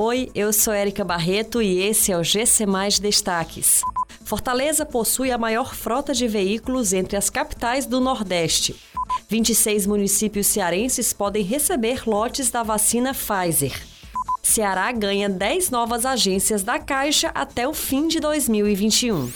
Oi, eu sou Érica Barreto e esse é o GC Mais Destaques. Fortaleza possui a maior frota de veículos entre as capitais do Nordeste. 26 municípios cearenses podem receber lotes da vacina Pfizer. Ceará ganha 10 novas agências da Caixa até o fim de 2021.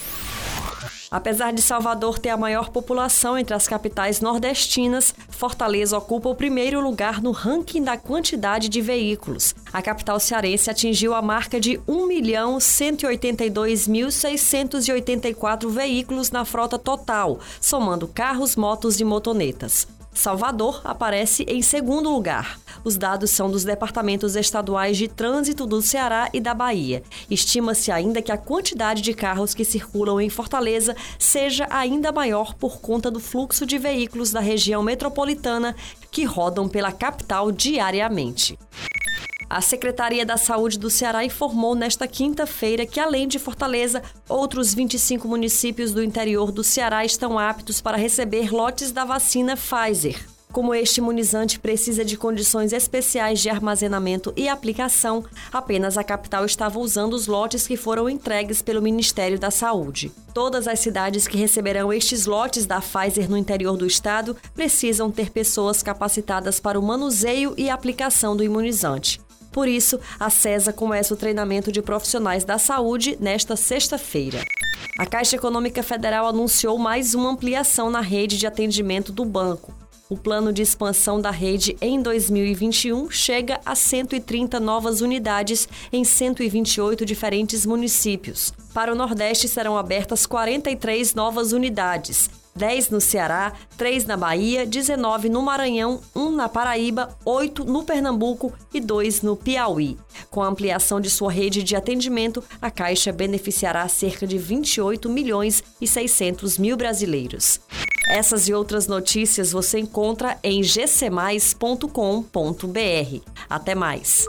Apesar de Salvador ter a maior população entre as capitais nordestinas, Fortaleza ocupa o primeiro lugar no ranking da quantidade de veículos. A capital cearense atingiu a marca de 1.182.684 veículos na frota total, somando carros, motos e motonetas. Salvador aparece em segundo lugar. Os dados são dos departamentos estaduais de trânsito do Ceará e da Bahia. Estima-se ainda que a quantidade de carros que circulam em Fortaleza seja ainda maior por conta do fluxo de veículos da região metropolitana que rodam pela capital diariamente. A Secretaria da Saúde do Ceará informou nesta quinta-feira que, além de Fortaleza, outros 25 municípios do interior do Ceará estão aptos para receber lotes da vacina Pfizer. Como este imunizante precisa de condições especiais de armazenamento e aplicação, apenas a capital estava usando os lotes que foram entregues pelo Ministério da Saúde. Todas as cidades que receberão estes lotes da Pfizer no interior do estado precisam ter pessoas capacitadas para o manuseio e aplicação do imunizante. Por isso, a CESA começa o treinamento de profissionais da saúde nesta sexta-feira. A Caixa Econômica Federal anunciou mais uma ampliação na rede de atendimento do banco. O plano de expansão da rede em 2021 chega a 130 novas unidades em 128 diferentes municípios. Para o Nordeste serão abertas 43 novas unidades, 10 no Ceará, 3 na Bahia, 19 no Maranhão, 1 na Paraíba, 8 no Pernambuco e 2 no Piauí. Com a ampliação de sua rede de atendimento, a Caixa beneficiará cerca de 28 milhões e 600 mil brasileiros. Essas e outras notícias você encontra em gcmais.com.br. Até mais!